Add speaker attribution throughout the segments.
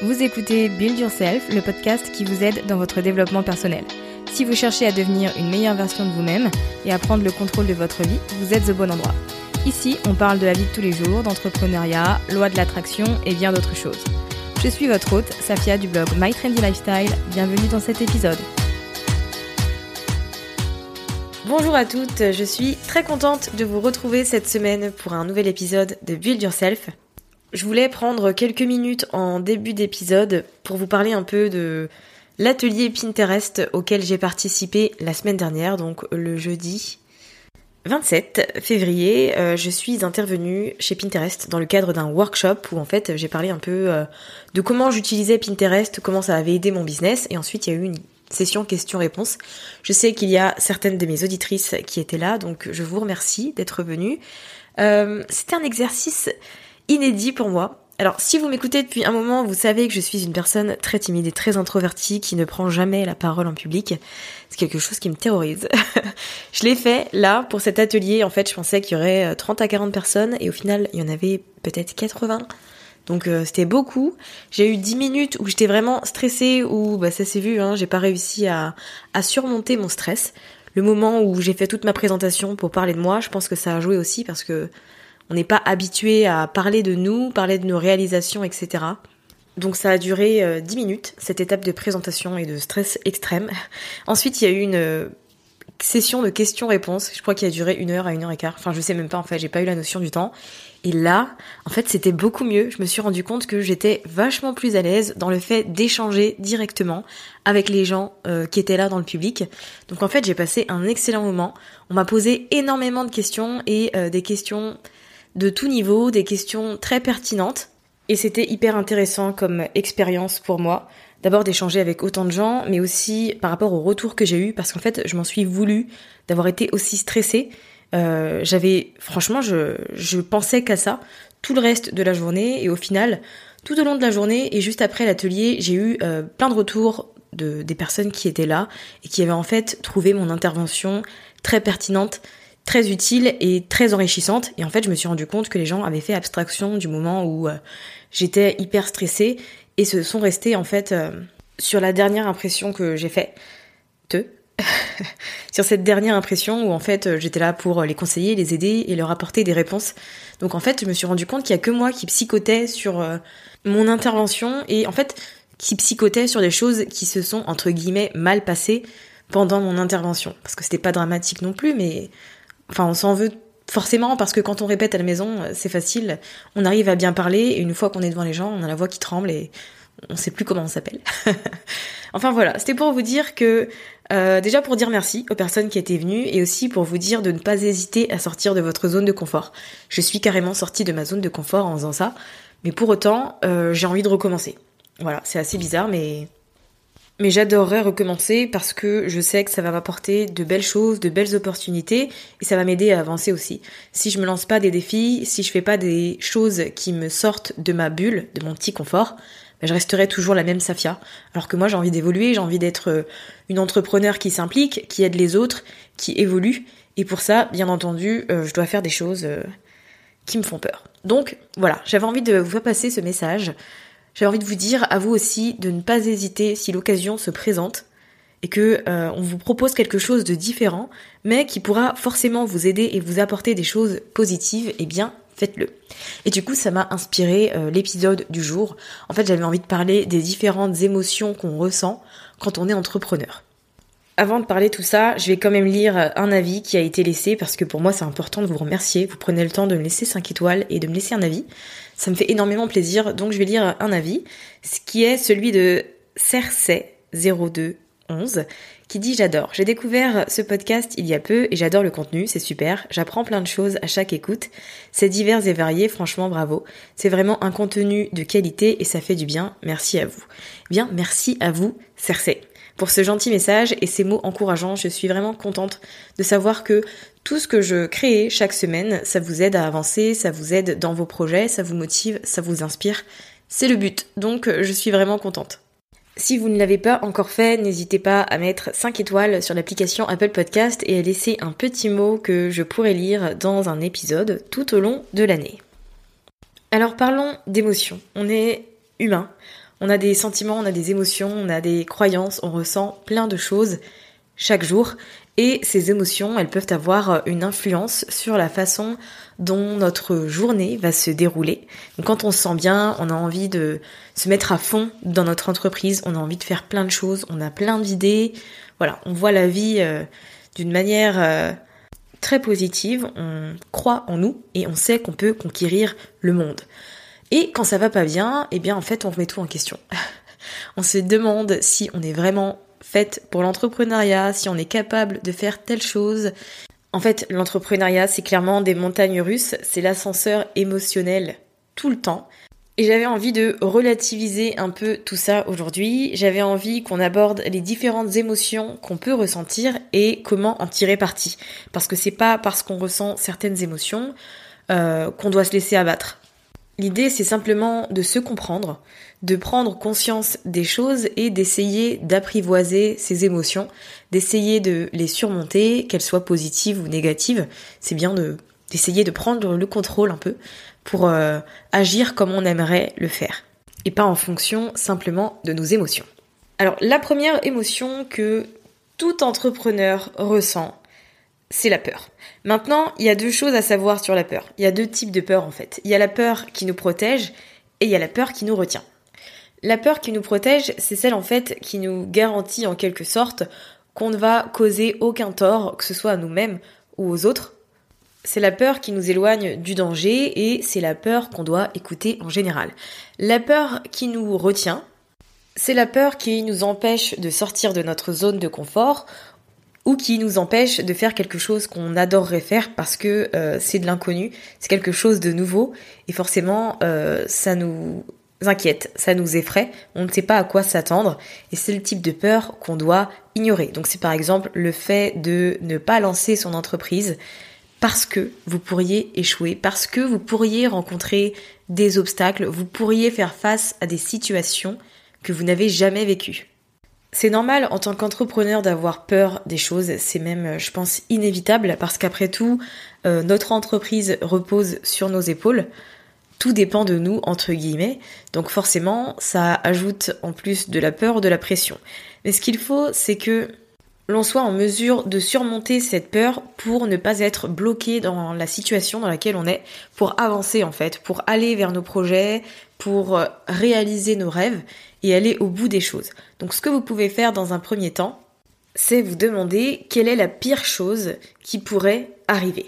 Speaker 1: Vous écoutez Build Yourself, le podcast qui vous aide dans votre développement personnel. Si vous cherchez à devenir une meilleure version de vous-même et à prendre le contrôle de votre vie, vous êtes au bon endroit. Ici, on parle de la vie de tous les jours, d'entrepreneuriat, loi de l'attraction et bien d'autres choses. Je suis votre hôte, Safia du blog My Trendy Lifestyle. Bienvenue dans cet épisode. Bonjour à toutes, je suis très contente de vous retrouver cette semaine pour un nouvel épisode de Build Yourself. Je voulais prendre quelques minutes en début d'épisode pour vous parler un peu de l'atelier Pinterest auquel j'ai participé la semaine dernière, donc le jeudi 27 février. Euh, je suis intervenue chez Pinterest dans le cadre d'un workshop où en fait j'ai parlé un peu euh, de comment j'utilisais Pinterest, comment ça avait aidé mon business et ensuite il y a eu une session questions-réponses. Je sais qu'il y a certaines de mes auditrices qui étaient là, donc je vous remercie d'être venues. Euh, C'était un exercice inédit pour moi. Alors, si vous m'écoutez depuis un moment, vous savez que je suis une personne très timide et très introvertie qui ne prend jamais la parole en public. C'est quelque chose qui me terrorise. je l'ai fait là pour cet atelier. En fait, je pensais qu'il y aurait 30 à 40 personnes et au final, il y en avait peut-être 80. Donc euh, c'était beaucoup. J'ai eu 10 minutes où j'étais vraiment stressée, où bah, ça s'est vu, hein, j'ai pas réussi à surmonter mon stress. Le moment où j'ai fait toute ma présentation pour parler de moi, je pense que ça a joué aussi parce que on n'est pas habitué à parler de nous, parler de nos réalisations, etc. Donc ça a duré euh, 10 minutes, cette étape de présentation et de stress extrême. Ensuite, il y a eu une euh, session de questions-réponses. Je crois qu'il a duré une heure à une heure et quart. Enfin, je sais même pas, en fait, j'ai pas eu la notion du temps. Et là, en fait, c'était beaucoup mieux. Je me suis rendu compte que j'étais vachement plus à l'aise dans le fait d'échanger directement avec les gens euh, qui étaient là dans le public. Donc en fait, j'ai passé un excellent moment. On m'a posé énormément de questions et euh, des questions de tout niveau, des questions très pertinentes. Et c'était hyper intéressant comme expérience pour moi. D'abord d'échanger avec autant de gens, mais aussi par rapport au retour que j'ai eu, parce qu'en fait, je m'en suis voulu d'avoir été aussi stressée. Euh, j'avais, franchement, je, je pensais qu'à ça tout le reste de la journée, et au final, tout au long de la journée et juste après l'atelier, j'ai eu euh, plein de retours de des personnes qui étaient là et qui avaient en fait trouvé mon intervention très pertinente, très utile et très enrichissante. Et en fait, je me suis rendu compte que les gens avaient fait abstraction du moment où euh, j'étais hyper stressée et se sont restés en fait euh, sur la dernière impression que j'ai fait. Te. sur cette dernière impression où en fait euh, j'étais là pour les conseiller, les aider et leur apporter des réponses. Donc en fait, je me suis rendu compte qu'il y a que moi qui psychotais sur mon intervention et en fait qui psychotait sur des choses qui se sont entre guillemets mal passées pendant mon intervention parce que c'était pas dramatique non plus mais enfin on s'en veut forcément parce que quand on répète à la maison, c'est facile, on arrive à bien parler et une fois qu'on est devant les gens, on a la voix qui tremble et on sait plus comment on s'appelle. enfin voilà, c'était pour vous dire que euh, déjà pour dire merci aux personnes qui étaient venues et aussi pour vous dire de ne pas hésiter à sortir de votre zone de confort. Je suis carrément sortie de ma zone de confort en faisant ça, mais pour autant, euh, j'ai envie de recommencer. Voilà, c'est assez bizarre, mais mais j'adorerais recommencer parce que je sais que ça va m'apporter de belles choses, de belles opportunités et ça va m'aider à avancer aussi. Si je me lance pas des défis, si je fais pas des choses qui me sortent de ma bulle, de mon petit confort, ben je resterai toujours la même Safia. Alors que moi j'ai envie d'évoluer, j'ai envie d'être euh, une entrepreneur qui s'implique, qui aide les autres, qui évolue. Et pour ça, bien entendu, euh, je dois faire des choses euh, qui me font peur. Donc voilà, j'avais envie de vous faire passer ce message. J'ai envie de vous dire à vous aussi de ne pas hésiter si l'occasion se présente et que euh, on vous propose quelque chose de différent, mais qui pourra forcément vous aider et vous apporter des choses positives, eh bien faites-le. Et du coup, ça m'a inspiré euh, l'épisode du jour. En fait, j'avais envie de parler des différentes émotions qu'on ressent quand on est entrepreneur. Avant de parler tout ça, je vais quand même lire un avis qui a été laissé parce que pour moi c'est important de vous remercier. Vous prenez le temps de me laisser 5 étoiles et de me laisser un avis. Ça me fait énormément plaisir, donc je vais lire un avis, ce qui est celui de Cersei0211 qui dit j'adore. J'ai découvert ce podcast il y a peu et j'adore le contenu, c'est super. J'apprends plein de choses à chaque écoute. C'est divers et varié, franchement bravo. C'est vraiment un contenu de qualité et ça fait du bien. Merci à vous. Bien, merci à vous, Cersei pour ce gentil message et ces mots encourageants. Je suis vraiment contente de savoir que tout ce que je crée chaque semaine, ça vous aide à avancer, ça vous aide dans vos projets, ça vous motive, ça vous inspire. C'est le but. Donc je suis vraiment contente. Si vous ne l'avez pas encore fait, n'hésitez pas à mettre 5 étoiles sur l'application Apple Podcast et à laisser un petit mot que je pourrais lire dans un épisode tout au long de l'année. Alors parlons d'émotions. On est humain. On a des sentiments, on a des émotions, on a des croyances, on ressent plein de choses chaque jour. Et ces émotions, elles peuvent avoir une influence sur la façon dont notre journée va se dérouler. Quand on se sent bien, on a envie de se mettre à fond dans notre entreprise, on a envie de faire plein de choses, on a plein d'idées. Voilà, on voit la vie euh, d'une manière euh, très positive, on croit en nous et on sait qu'on peut conquérir le monde. Et quand ça va pas bien, eh bien en fait on remet tout en question. on se demande si on est vraiment faite pour l'entrepreneuriat, si on est capable de faire telle chose. En fait, l'entrepreneuriat, c'est clairement des montagnes russes, c'est l'ascenseur émotionnel tout le temps. Et j'avais envie de relativiser un peu tout ça aujourd'hui. J'avais envie qu'on aborde les différentes émotions qu'on peut ressentir et comment en tirer parti. Parce que c'est pas parce qu'on ressent certaines émotions euh, qu'on doit se laisser abattre. L'idée, c'est simplement de se comprendre, de prendre conscience des choses et d'essayer d'apprivoiser ses émotions, d'essayer de les surmonter, qu'elles soient positives ou négatives. C'est bien de d'essayer de prendre le contrôle un peu pour euh, agir comme on aimerait le faire et pas en fonction simplement de nos émotions. Alors la première émotion que tout entrepreneur ressent, c'est la peur. Maintenant, il y a deux choses à savoir sur la peur. Il y a deux types de peur en fait. Il y a la peur qui nous protège et il y a la peur qui nous retient. La peur qui nous protège, c'est celle en fait qui nous garantit en quelque sorte qu'on ne va causer aucun tort, que ce soit à nous-mêmes ou aux autres. C'est la peur qui nous éloigne du danger et c'est la peur qu'on doit écouter en général. La peur qui nous retient, c'est la peur qui nous empêche de sortir de notre zone de confort ou qui nous empêche de faire quelque chose qu'on adorerait faire parce que euh, c'est de l'inconnu, c'est quelque chose de nouveau et forcément euh, ça nous inquiète, ça nous effraie, on ne sait pas à quoi s'attendre et c'est le type de peur qu'on doit ignorer. Donc c'est par exemple le fait de ne pas lancer son entreprise parce que vous pourriez échouer, parce que vous pourriez rencontrer des obstacles, vous pourriez faire face à des situations que vous n'avez jamais vécues. C'est normal en tant qu'entrepreneur d'avoir peur des choses, c'est même, euh, je pense, inévitable parce qu'après tout, euh, notre entreprise repose sur nos épaules. Tout dépend de nous, entre guillemets. Donc forcément, ça ajoute en plus de la peur, de la pression. Mais ce qu'il faut, c'est que l'on soit en mesure de surmonter cette peur pour ne pas être bloqué dans la situation dans laquelle on est, pour avancer en fait, pour aller vers nos projets, pour euh, réaliser nos rêves et aller au bout des choses. Donc ce que vous pouvez faire dans un premier temps, c'est vous demander quelle est la pire chose qui pourrait arriver.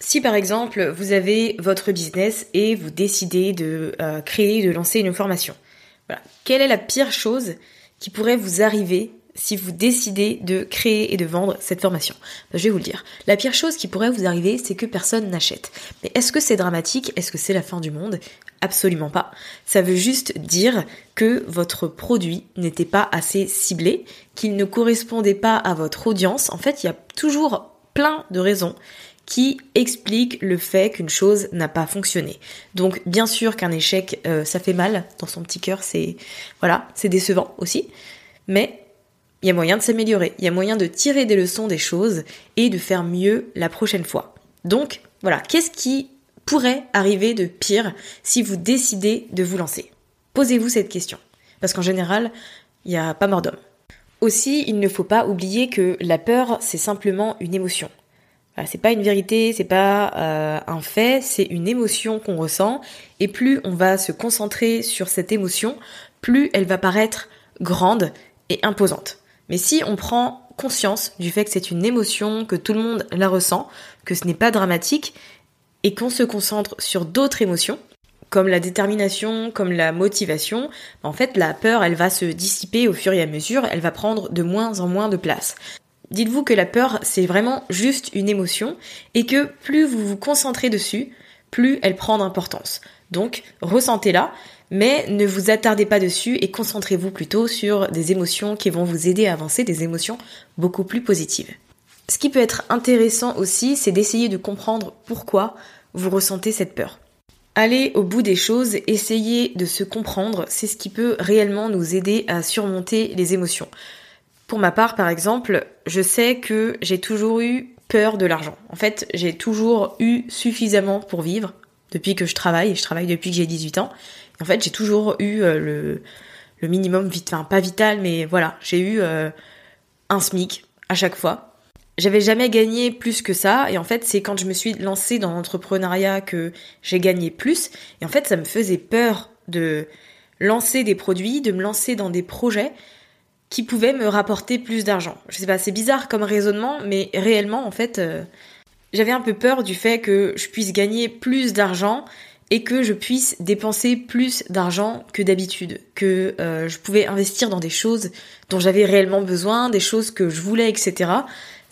Speaker 1: Si par exemple vous avez votre business et vous décidez de euh, créer, de lancer une formation, quelle est la pire chose qui pourrait vous arriver si vous décidez de créer et de vendre cette formation ben, Je vais vous le dire. La pire chose qui pourrait vous arriver, c'est que personne n'achète. Mais est-ce que c'est dramatique? Est-ce que c'est la fin du monde? Absolument pas. Ça veut juste dire que votre produit n'était pas assez ciblé, qu'il ne correspondait pas à votre audience. En fait, il y a toujours plein de raisons qui expliquent le fait qu'une chose n'a pas fonctionné. Donc bien sûr qu'un échec, euh, ça fait mal dans son petit cœur, c'est voilà, c'est décevant aussi, mais il y a moyen de s'améliorer, il y a moyen de tirer des leçons des choses et de faire mieux la prochaine fois. Donc voilà, qu'est-ce qui pourrait arriver de pire si vous décidez de vous lancer? Posez-vous cette question, parce qu'en général, il n'y a pas mort d'homme. Aussi, il ne faut pas oublier que la peur, c'est simplement une émotion. c'est pas une vérité, c'est pas euh, un fait, c'est une émotion qu'on ressent. Et plus on va se concentrer sur cette émotion, plus elle va paraître grande et imposante. Mais si on prend conscience du fait que c'est une émotion, que tout le monde la ressent, que ce n'est pas dramatique, et qu'on se concentre sur d'autres émotions, comme la détermination, comme la motivation, en fait la peur elle va se dissiper au fur et à mesure, elle va prendre de moins en moins de place. Dites-vous que la peur c'est vraiment juste une émotion et que plus vous vous concentrez dessus, plus elle prend d'importance. Donc ressentez-la, mais ne vous attardez pas dessus et concentrez-vous plutôt sur des émotions qui vont vous aider à avancer, des émotions beaucoup plus positives. Ce qui peut être intéressant aussi, c'est d'essayer de comprendre pourquoi vous ressentez cette peur. Aller au bout des choses, essayer de se comprendre, c'est ce qui peut réellement nous aider à surmonter les émotions. Pour ma part, par exemple, je sais que j'ai toujours eu peur de l'argent. En fait, j'ai toujours eu suffisamment pour vivre depuis que je travaille, et je travaille depuis que j'ai 18 ans. En fait, j'ai toujours eu euh, le, minimum, enfin pas vital, mais voilà, j'ai eu euh, un SMIC à chaque fois j'avais jamais gagné plus que ça et en fait c'est quand je me suis lancée dans l'entrepreneuriat que j'ai gagné plus et en fait ça me faisait peur de lancer des produits, de me lancer dans des projets qui pouvaient me rapporter plus d'argent. Je sais pas, c'est bizarre comme raisonnement mais réellement en fait euh, j'avais un peu peur du fait que je puisse gagner plus d'argent et que je puisse dépenser plus d'argent que d'habitude, que euh, je pouvais investir dans des choses dont j'avais réellement besoin, des choses que je voulais, etc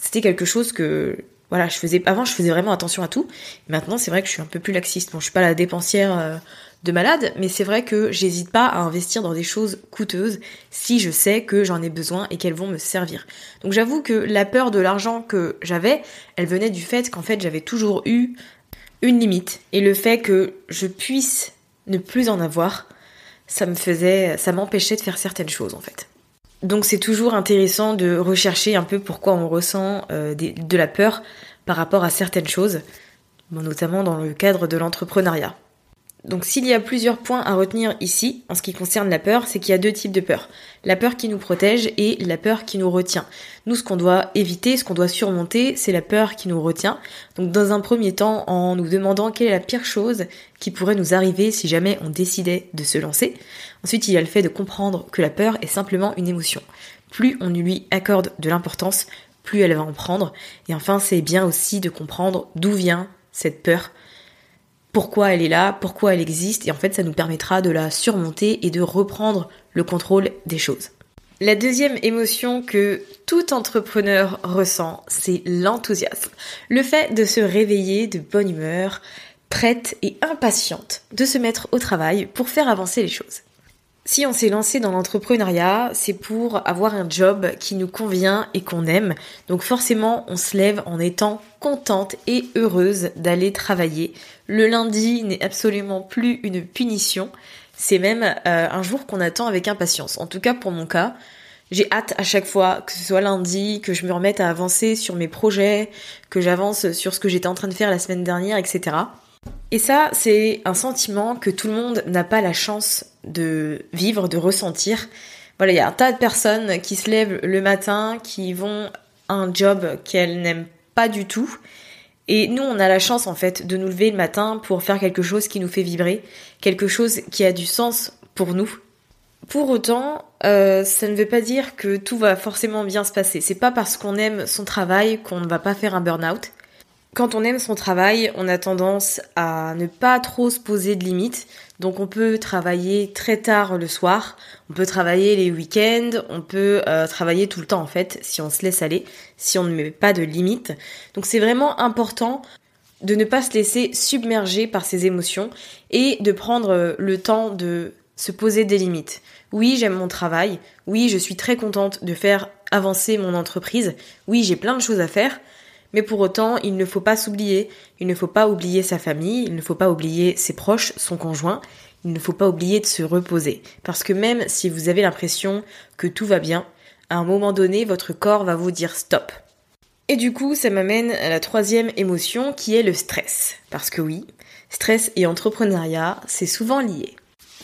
Speaker 1: c'était quelque chose que voilà, je faisais avant je faisais vraiment attention à tout. Maintenant, c'est vrai que je suis un peu plus laxiste. Bon, je suis pas la dépensière euh, de malade, mais c'est vrai que j'hésite pas à investir dans des choses coûteuses si je sais que j'en ai besoin et qu'elles vont me servir. Donc j'avoue que la peur de l'argent que j'avais, elle venait du fait qu'en fait, j'avais toujours eu une limite et le fait que je puisse ne plus en avoir, ça me faisait ça m'empêchait de faire certaines choses en fait. Donc c'est toujours intéressant de rechercher un peu pourquoi on ressent euh, de la peur par rapport à certaines choses, notamment dans le cadre de l'entrepreneuriat. Donc s'il y a plusieurs points à retenir ici, en ce qui concerne la peur, c'est qu'il y a deux types de peur. La peur qui nous protège et la peur qui nous retient. Nous, ce qu'on doit éviter, ce qu'on doit surmonter, c'est la peur qui nous retient. Donc dans un premier temps, en nous demandant quelle est la pire chose qui pourrait nous arriver si jamais on décidait de se lancer. Ensuite, il y a le fait de comprendre que la peur est simplement une émotion. Plus on lui accorde de l'importance, plus elle va en prendre. Et enfin, c'est bien aussi de comprendre d'où vient cette peur pourquoi elle est là, pourquoi elle existe, et en fait ça nous permettra de la surmonter et de reprendre le contrôle des choses. La deuxième émotion que tout entrepreneur ressent, c'est l'enthousiasme. Le fait de se réveiller de bonne humeur, prête et impatiente de se mettre au travail pour faire avancer les choses. Si on s'est lancé dans l'entrepreneuriat, c'est pour avoir un job qui nous convient et qu'on aime. Donc forcément, on se lève en étant contente et heureuse d'aller travailler. Le lundi n'est absolument plus une punition. C'est même euh, un jour qu'on attend avec impatience. En tout cas pour mon cas, j'ai hâte à chaque fois que ce soit lundi, que je me remette à avancer sur mes projets, que j'avance sur ce que j'étais en train de faire la semaine dernière, etc. Et ça, c'est un sentiment que tout le monde n'a pas la chance de vivre, de ressentir. Voilà, il y a un tas de personnes qui se lèvent le matin, qui vont à un job qu'elles n'aiment pas du tout. Et nous, on a la chance en fait de nous lever le matin pour faire quelque chose qui nous fait vibrer, quelque chose qui a du sens pour nous. Pour autant, euh, ça ne veut pas dire que tout va forcément bien se passer. C'est pas parce qu'on aime son travail qu'on ne va pas faire un burn-out. Quand on aime son travail, on a tendance à ne pas trop se poser de limites. Donc on peut travailler très tard le soir, on peut travailler les week-ends, on peut euh, travailler tout le temps en fait si on se laisse aller, si on ne met pas de limites. Donc c'est vraiment important de ne pas se laisser submerger par ses émotions et de prendre le temps de se poser des limites. Oui, j'aime mon travail. Oui, je suis très contente de faire avancer mon entreprise. Oui, j'ai plein de choses à faire. Mais pour autant, il ne faut pas s'oublier. Il ne faut pas oublier sa famille. Il ne faut pas oublier ses proches, son conjoint. Il ne faut pas oublier de se reposer. Parce que même si vous avez l'impression que tout va bien, à un moment donné, votre corps va vous dire stop. Et du coup, ça m'amène à la troisième émotion qui est le stress. Parce que oui, stress et entrepreneuriat, c'est souvent lié.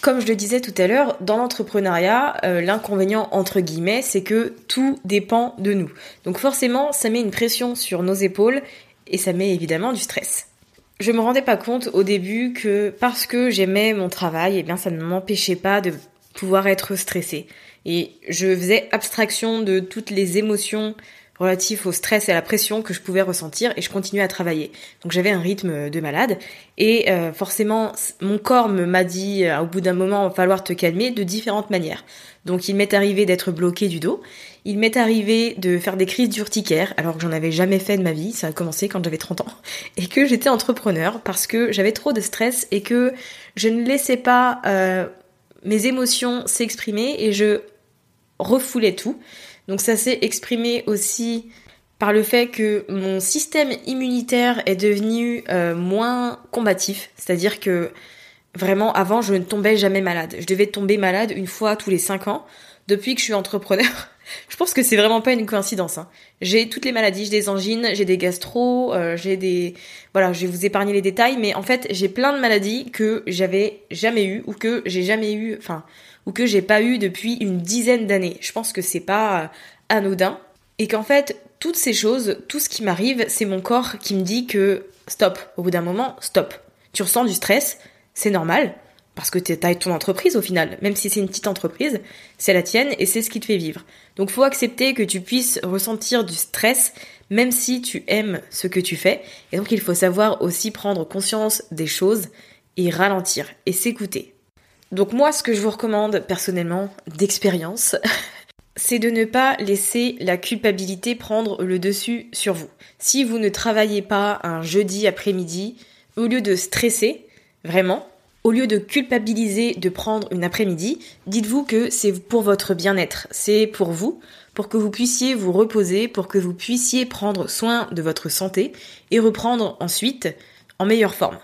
Speaker 1: Comme je le disais tout à l'heure, dans l'entrepreneuriat, euh, l'inconvénient entre guillemets, c'est que tout dépend de nous. Donc forcément, ça met une pression sur nos épaules et ça met évidemment du stress. Je me rendais pas compte au début que parce que j'aimais mon travail, eh bien ça ne m'empêchait pas de pouvoir être stressée. Et je faisais abstraction de toutes les émotions relatif au stress et à la pression que je pouvais ressentir et je continuais à travailler. Donc j'avais un rythme de malade et euh, forcément mon corps me m'a dit euh, au bout d'un moment il va falloir te calmer de différentes manières. Donc il m'est arrivé d'être bloqué du dos, il m'est arrivé de faire des crises d'urticaire alors que j'en avais jamais fait de ma vie, ça a commencé quand j'avais 30 ans et que j'étais entrepreneur parce que j'avais trop de stress et que je ne laissais pas euh, mes émotions s'exprimer et je refoulais tout. Donc ça s'est exprimé aussi par le fait que mon système immunitaire est devenu euh, moins combatif, c'est-à-dire que vraiment avant je ne tombais jamais malade. Je devais tomber malade une fois tous les cinq ans. Depuis que je suis entrepreneur, je pense que c'est vraiment pas une coïncidence. Hein. J'ai toutes les maladies, j'ai des angines, j'ai des gastro, euh, j'ai des voilà, je vais vous épargner les détails, mais en fait j'ai plein de maladies que j'avais jamais eu ou que j'ai jamais eu, enfin ou que j'ai pas eu depuis une dizaine d'années. Je pense que c'est pas euh, anodin et qu'en fait toutes ces choses, tout ce qui m'arrive, c'est mon corps qui me dit que stop. Au bout d'un moment, stop. Tu ressens du stress, c'est normal parce que t'as ton entreprise au final, même si c'est une petite entreprise, c'est la tienne et c'est ce qui te fait vivre. Donc faut accepter que tu puisses ressentir du stress même si tu aimes ce que tu fais. Et donc il faut savoir aussi prendre conscience des choses et ralentir et s'écouter. Donc moi, ce que je vous recommande personnellement d'expérience, c'est de ne pas laisser la culpabilité prendre le dessus sur vous. Si vous ne travaillez pas un jeudi après-midi, au lieu de stresser, vraiment, au lieu de culpabiliser de prendre une après-midi, dites-vous que c'est pour votre bien-être, c'est pour vous, pour que vous puissiez vous reposer, pour que vous puissiez prendre soin de votre santé et reprendre ensuite en meilleure forme.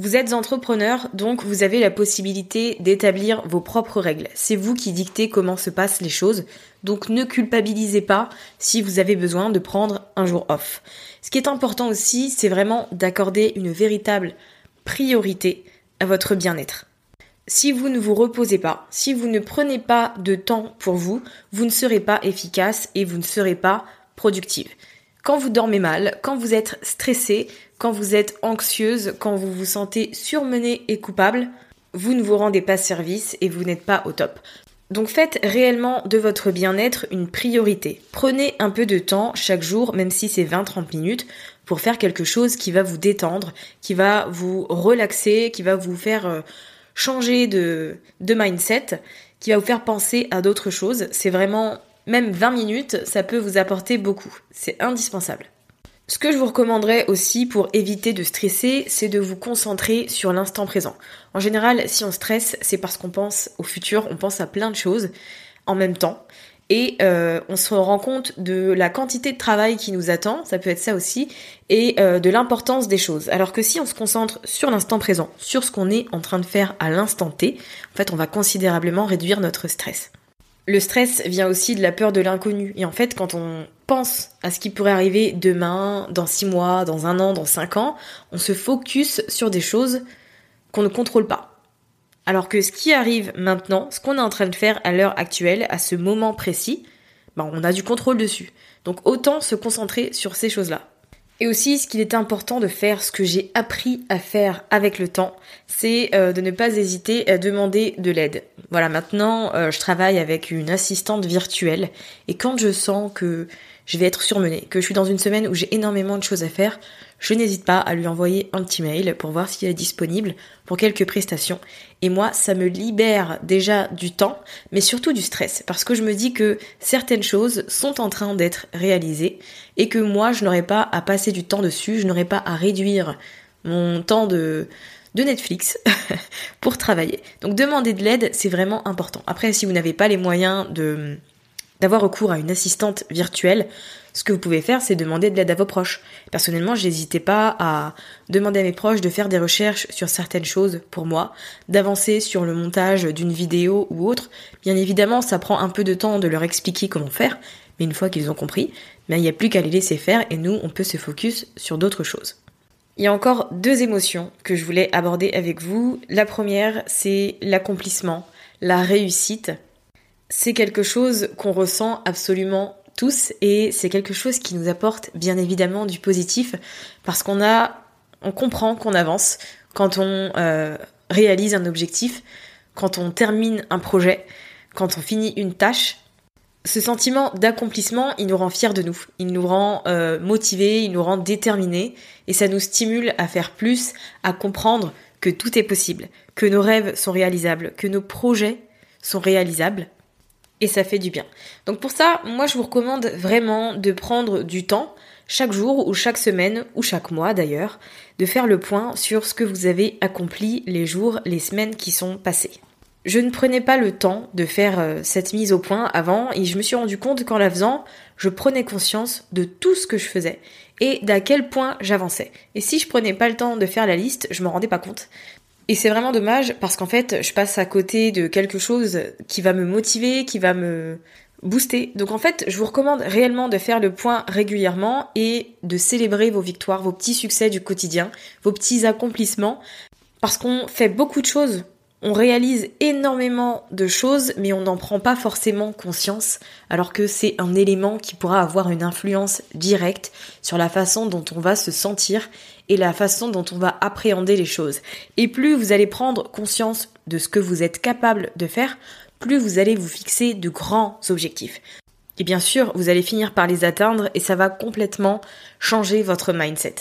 Speaker 1: Vous êtes entrepreneur, donc vous avez la possibilité d'établir vos propres règles. C'est vous qui dictez comment se passent les choses, donc ne culpabilisez pas si vous avez besoin de prendre un jour off. Ce qui est important aussi, c'est vraiment d'accorder une véritable priorité à votre bien-être. Si vous ne vous reposez pas, si vous ne prenez pas de temps pour vous, vous ne serez pas efficace et vous ne serez pas productive. Quand vous dormez mal, quand vous êtes stressé, quand vous êtes anxieuse, quand vous vous sentez surmenée et coupable, vous ne vous rendez pas service et vous n'êtes pas au top. Donc faites réellement de votre bien-être une priorité. Prenez un peu de temps chaque jour, même si c'est 20-30 minutes, pour faire quelque chose qui va vous détendre, qui va vous relaxer, qui va vous faire euh, changer de, de mindset, qui va vous faire penser à d'autres choses. C'est vraiment, même 20 minutes, ça peut vous apporter beaucoup. C'est indispensable. Ce que je vous recommanderais aussi pour éviter de stresser, c'est de vous concentrer sur l'instant présent. En général, si on stresse, c'est parce qu'on pense au futur, on pense à plein de choses en même temps. Et euh, on se rend compte de la quantité de travail qui nous attend, ça peut être ça aussi, et euh, de l'importance des choses. Alors que si on se concentre sur l'instant présent, sur ce qu'on est en train de faire à l'instant T, en fait on va considérablement réduire notre stress. Le stress vient aussi de la peur de l'inconnu. Et en fait, quand on pense à ce qui pourrait arriver demain, dans six mois, dans un an, dans cinq ans, on se focus sur des choses qu'on ne contrôle pas. Alors que ce qui arrive maintenant, ce qu'on est en train de faire à l'heure actuelle, à ce moment précis, ben on a du contrôle dessus. Donc autant se concentrer sur ces choses-là. Et aussi, ce qu'il est important de faire, ce que j'ai appris à faire avec le temps, c'est euh, de ne pas hésiter à demander de l'aide. Voilà, maintenant, euh, je travaille avec une assistante virtuelle, et quand je sens que je vais être surmenée, que je suis dans une semaine où j'ai énormément de choses à faire, je n'hésite pas à lui envoyer un petit mail pour voir s'il est disponible pour quelques prestations. Et moi, ça me libère déjà du temps, mais surtout du stress, parce que je me dis que certaines choses sont en train d'être réalisées et que moi, je n'aurais pas à passer du temps dessus, je n'aurais pas à réduire mon temps de, de Netflix pour travailler. Donc demander de l'aide, c'est vraiment important. Après, si vous n'avez pas les moyens de d'avoir recours à une assistante virtuelle, ce que vous pouvez faire, c'est demander de l'aide à vos proches. Personnellement, je n'hésitais pas à demander à mes proches de faire des recherches sur certaines choses pour moi, d'avancer sur le montage d'une vidéo ou autre. Bien évidemment, ça prend un peu de temps de leur expliquer comment faire, mais une fois qu'ils ont compris, ben, il n'y a plus qu'à les laisser faire et nous, on peut se focus sur d'autres choses. Il y a encore deux émotions que je voulais aborder avec vous. La première, c'est l'accomplissement, la réussite. C'est quelque chose qu'on ressent absolument tous et c'est quelque chose qui nous apporte bien évidemment du positif parce qu'on a, on comprend qu'on avance quand on euh, réalise un objectif, quand on termine un projet, quand on finit une tâche. Ce sentiment d'accomplissement, il nous rend fiers de nous, il nous rend euh, motivés, il nous rend déterminés, et ça nous stimule à faire plus, à comprendre que tout est possible, que nos rêves sont réalisables, que nos projets sont réalisables, et ça fait du bien. Donc pour ça, moi je vous recommande vraiment de prendre du temps, chaque jour ou chaque semaine ou chaque mois d'ailleurs, de faire le point sur ce que vous avez accompli les jours, les semaines qui sont passés. Je ne prenais pas le temps de faire euh, cette mise au point avant et je me suis rendu compte qu'en la faisant, je prenais conscience de tout ce que je faisais et d'à quel point j'avançais. Et si je prenais pas le temps de faire la liste, je me rendais pas compte. Et c'est vraiment dommage parce qu'en fait, je passe à côté de quelque chose qui va me motiver, qui va me booster. Donc en fait, je vous recommande réellement de faire le point régulièrement et de célébrer vos victoires, vos petits succès du quotidien, vos petits accomplissements parce qu'on fait beaucoup de choses on réalise énormément de choses, mais on n'en prend pas forcément conscience, alors que c'est un élément qui pourra avoir une influence directe sur la façon dont on va se sentir et la façon dont on va appréhender les choses. Et plus vous allez prendre conscience de ce que vous êtes capable de faire, plus vous allez vous fixer de grands objectifs. Et bien sûr, vous allez finir par les atteindre et ça va complètement changer votre mindset.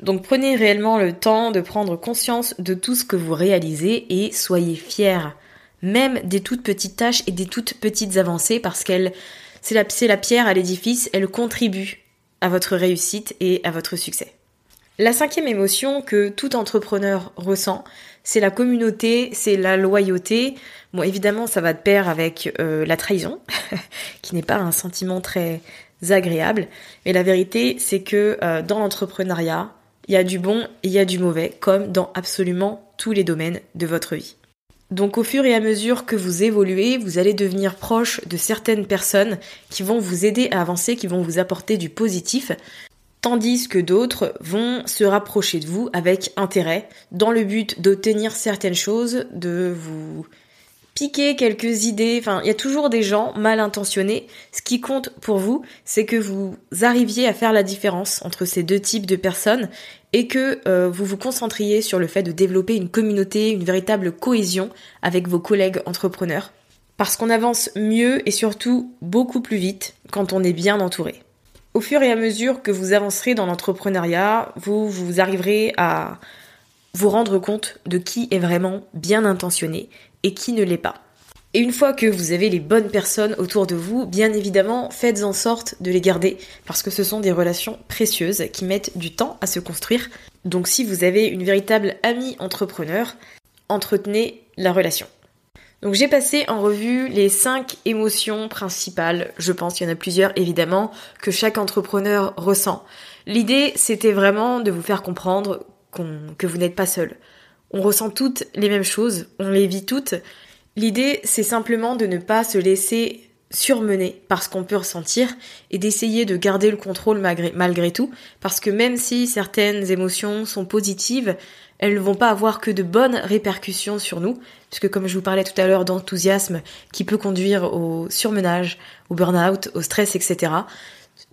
Speaker 1: Donc prenez réellement le temps de prendre conscience de tout ce que vous réalisez et soyez fiers, même des toutes petites tâches et des toutes petites avancées parce qu'elle c'est la, la pierre à l'édifice, elle contribue à votre réussite et à votre succès. La cinquième émotion que tout entrepreneur ressent, c'est la communauté, c'est la loyauté. Bon, évidemment, ça va de pair avec euh, la trahison, qui n'est pas un sentiment très agréable. Mais la vérité, c'est que euh, dans l'entrepreneuriat, il y a du bon et il y a du mauvais, comme dans absolument tous les domaines de votre vie. Donc au fur et à mesure que vous évoluez, vous allez devenir proche de certaines personnes qui vont vous aider à avancer, qui vont vous apporter du positif, tandis que d'autres vont se rapprocher de vous avec intérêt, dans le but d'obtenir certaines choses, de vous piquer quelques idées. Enfin, il y a toujours des gens mal intentionnés. Ce qui compte pour vous, c'est que vous arriviez à faire la différence entre ces deux types de personnes et que euh, vous vous concentriez sur le fait de développer une communauté, une véritable cohésion avec vos collègues entrepreneurs. Parce qu'on avance mieux et surtout beaucoup plus vite quand on est bien entouré. Au fur et à mesure que vous avancerez dans l'entrepreneuriat, vous, vous arriverez à vous rendre compte de qui est vraiment bien intentionné et qui ne l'est pas. Et une fois que vous avez les bonnes personnes autour de vous, bien évidemment, faites en sorte de les garder parce que ce sont des relations précieuses qui mettent du temps à se construire. Donc si vous avez une véritable amie entrepreneur, entretenez la relation. Donc j'ai passé en revue les cinq émotions principales, je pense qu'il y en a plusieurs évidemment, que chaque entrepreneur ressent. L'idée c'était vraiment de vous faire comprendre que vous n'êtes pas seul, on ressent toutes les mêmes choses, on les vit toutes. L'idée, c'est simplement de ne pas se laisser surmener par ce qu'on peut ressentir et d'essayer de garder le contrôle malgré, tout, parce que même si certaines émotions sont positives, elles ne vont pas avoir que de bonnes répercussions sur nous, puisque comme je vous parlais tout à l'heure d'enthousiasme qui peut conduire au surmenage, au burn-out, au stress, etc.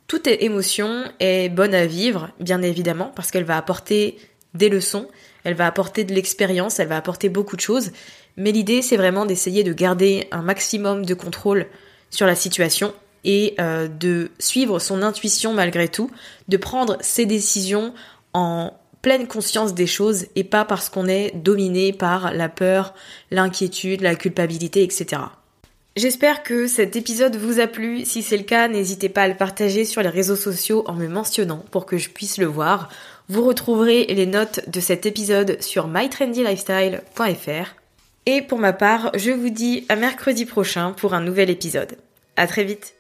Speaker 1: Toute émotion est bonne à vivre, bien évidemment, parce qu'elle va apporter des leçons, elle va apporter de l'expérience, elle va apporter beaucoup de choses. Mais l'idée, c'est vraiment d'essayer de garder un maximum de contrôle sur la situation et euh, de suivre son intuition malgré tout, de prendre ses décisions en pleine conscience des choses et pas parce qu'on est dominé par la peur, l'inquiétude, la culpabilité, etc. J'espère que cet épisode vous a plu. Si c'est le cas, n'hésitez pas à le partager sur les réseaux sociaux en me mentionnant pour que je puisse le voir. Vous retrouverez les notes de cet épisode sur mytrendylifestyle.fr. Et pour ma part, je vous dis à mercredi prochain pour un nouvel épisode. À très vite!